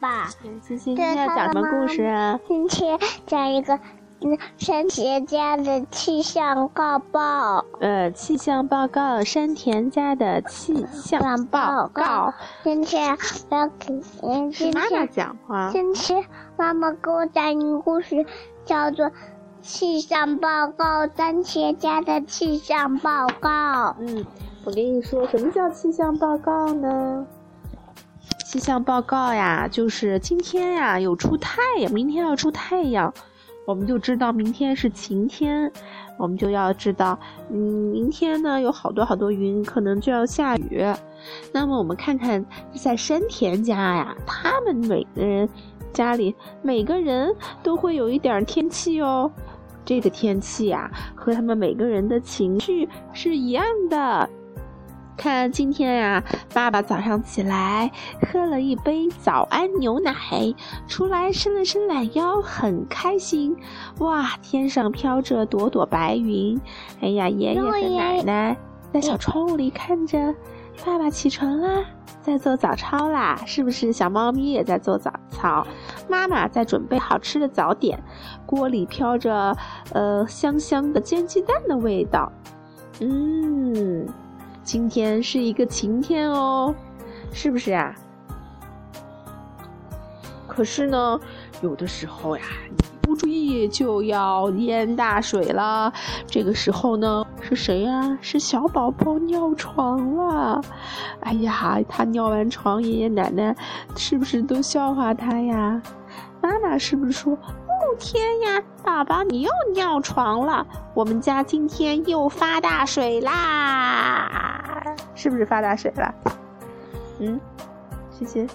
爸。今天要讲什么故事啊？今天讲一个嗯，山田家的气象报告。呃，气象报告，山田家的气象报告。今天我要给妈妈讲话。今天妈妈给我讲一个故事，叫做。气象报告，番茄家的气象报告。嗯，我跟你说，什么叫气象报告呢？气象报告呀，就是今天呀有出太阳，明天要出太阳，我们就知道明天是晴天。我们就要知道，嗯，明天呢有好多好多云，可能就要下雨。那么我们看看在山田家呀，他们每个人家里每个人都会有一点天气哦。这个天气呀，和他们每个人的情绪是一样的。看今天呀，爸爸早上起来喝了一杯早安牛奶，出来伸了伸懒腰，很开心。哇，天上飘着朵朵白云。哎呀，爷爷和奶奶在小窗户里看着。爸爸起床啦，在做早操啦，是不是？小猫咪也在做早操。妈妈在准备好吃的早点，锅里飘着呃香香的煎鸡蛋的味道。嗯，今天是一个晴天哦，是不是啊？可是呢，有的时候呀。你不注意就要淹大水了。这个时候呢，是谁呀？是小宝宝尿床了。哎呀，他尿完床，爷爷奶奶是不是都笑话他呀？妈妈是不是说：“哦天呀，宝宝你又尿床了，我们家今天又发大水啦！”是不是发大水了？嗯，谢谢。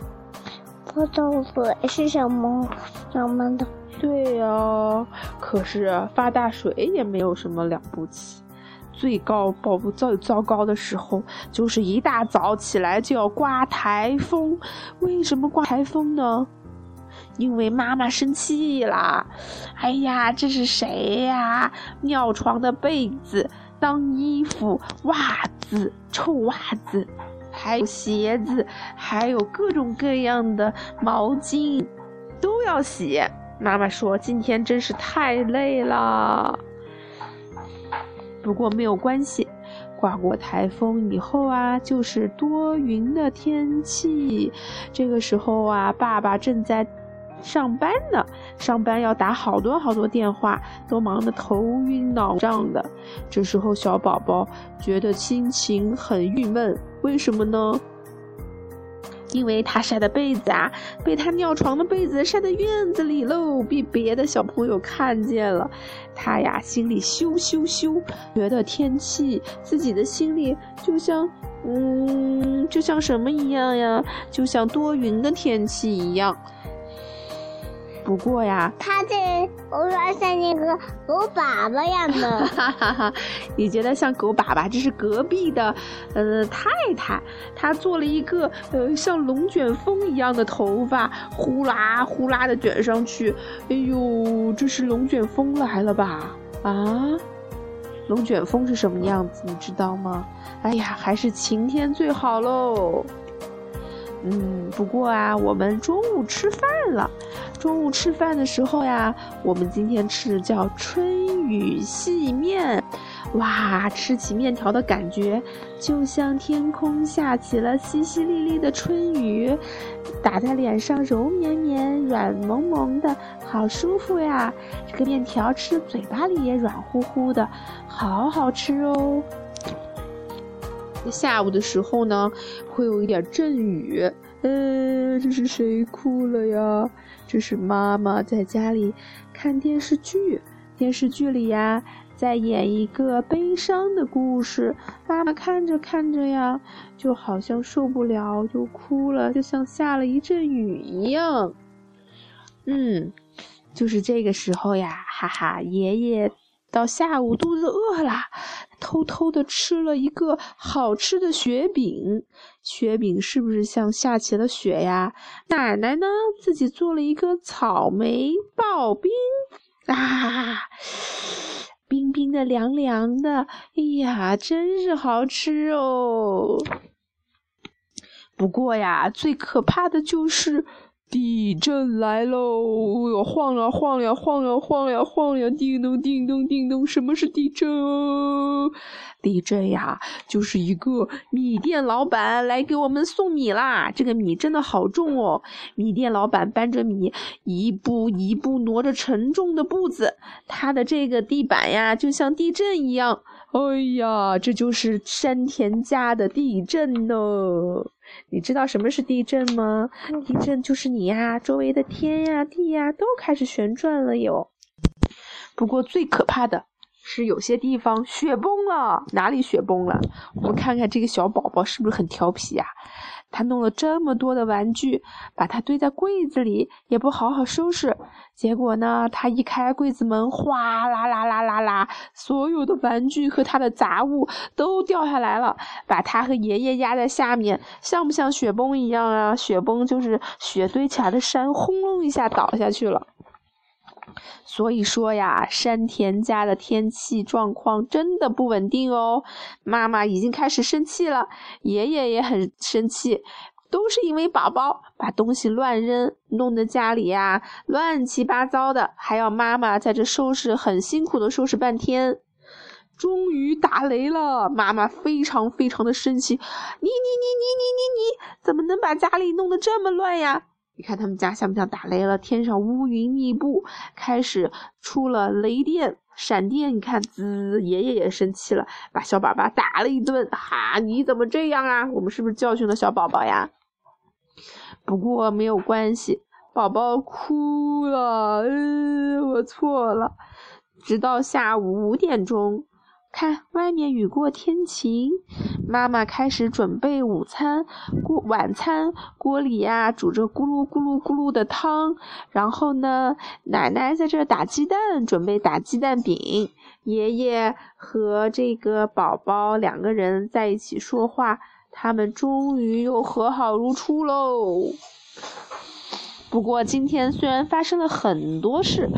发大水是什么什么的？对呀，可是发大水也没有什么了不起。最高报最糟糕的时候，就是一大早起来就要刮台风。为什么刮台风呢？因为妈妈生气啦！哎呀，这是谁呀？尿床的被子脏衣服，袜子臭袜子，还有鞋子，还有各种各样的毛巾，都要洗。妈妈说：“今天真是太累了，不过没有关系，刮过台风以后啊，就是多云的天气。这个时候啊，爸爸正在上班呢，上班要打好多好多电话，都忙得头晕脑胀的。这时候，小宝宝觉得心情很郁闷，为什么呢？”因为他晒的被子啊，被他尿床的被子晒在院子里喽，被别的小朋友看见了，他呀心里羞羞羞，觉得天气自己的心里就像，嗯，就像什么一样呀？就像多云的天气一样。不过呀，他这我说像那个狗粑粑样的，哈哈哈！你觉得像狗粑粑？这是隔壁的，呃，太太，她做了一个呃像龙卷风一样的头发，呼啦呼啦的卷上去。哎呦，这是龙卷风来了吧？啊，龙卷风是什么样子？你知道吗？哎呀，还是晴天最好喽。嗯，不过啊，我们中午吃饭了。中午吃饭的时候呀，我们今天吃的叫春雨细面。哇，吃起面条的感觉，就像天空下起了淅淅沥沥的春雨，打在脸上柔绵绵、软萌萌的，好舒服呀。这个面条吃嘴巴里也软乎乎的，好好吃哦。下午的时候呢，会有一点阵雨。呃，这是谁哭了呀？这是妈妈在家里看电视剧，电视剧里呀，在演一个悲伤的故事。妈妈看着看着呀，就好像受不了，就哭了，就像下了一阵雨一样。嗯，就是这个时候呀，哈哈，爷爷。到下午肚子饿了，偷偷的吃了一个好吃的雪饼。雪饼是不是像下起了雪呀？奶奶呢，自己做了一个草莓刨冰，啊，冰冰的，凉凉的，哎呀，真是好吃哦。不过呀，最可怕的就是地震来喽！哟，晃呀晃呀晃呀晃呀晃呀，叮咚叮咚叮咚，什么是地震？地震呀，就是一个米店老板来给我们送米啦。这个米真的好重哦！米店老板搬着米，一步一步挪着沉重的步子，他的这个地板呀，就像地震一样。哎呀，这就是山田家的地震呢！你知道什么是地震吗？地震就是你呀，周围的天呀、地呀都开始旋转了哟。不过最可怕的是有些地方雪崩了，哪里雪崩了？我们看看这个小宝宝是不是很调皮呀？他弄了这么多的玩具，把它堆在柜子里，也不好好收拾。结果呢，他一开柜子门，哗啦啦啦啦啦，所有的玩具和他的杂物都掉下来了，把他和爷爷压在下面，像不像雪崩一样啊？雪崩就是雪堆起来的山，轰隆一下倒下去了。所以说呀，山田家的天气状况真的不稳定哦。妈妈已经开始生气了，爷爷也很生气，都是因为宝宝把东西乱扔，弄得家里呀乱七八糟的，还要妈妈在这收拾，很辛苦的收拾半天。终于打雷了，妈妈非常非常的生气，你你你你你你你，怎么能把家里弄得这么乱呀？你看他们家像不像打雷了？天上乌云密布，开始出了雷电、闪电。你看，滋，爷爷也生气了，把小宝宝打了一顿。哈，你怎么这样啊？我们是不是教训了小宝宝呀？不过没有关系，宝宝哭了，嗯，我错了。直到下午五点钟。看外面雨过天晴，妈妈开始准备午餐锅晚餐锅里呀煮着咕噜咕噜咕噜的汤，然后呢，奶奶在这打鸡蛋，准备打鸡蛋饼。爷爷和这个宝宝两个人在一起说话，他们终于又和好如初喽。不过今天虽然发生了很多事。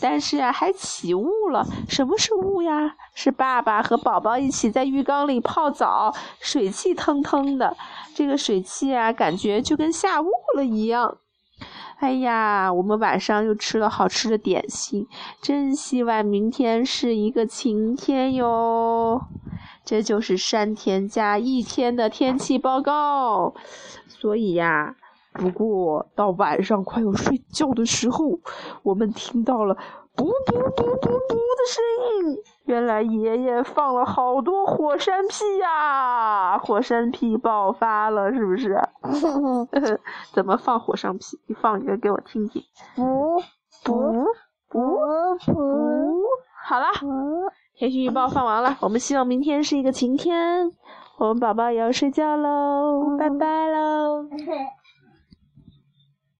但是啊，还起雾了。什么是雾呀？是爸爸和宝宝一起在浴缸里泡澡，水汽腾腾的。这个水汽啊，感觉就跟下雾了一样。哎呀，我们晚上又吃了好吃的点心，真希望明天是一个晴天哟。这就是山田家一天的天气报告。所以呀。不过到晚上快要睡觉的时候，我们听到了“噗噗噗噗噗”的声音。原来爷爷放了好多火山屁呀！火山屁爆发了，是不是？怎么放火山屁？你放一个给我听听。噗噗噗噗。好了，天气预报放完了。我们希望明天是一个晴天。我们宝宝也要睡觉喽，拜拜喽。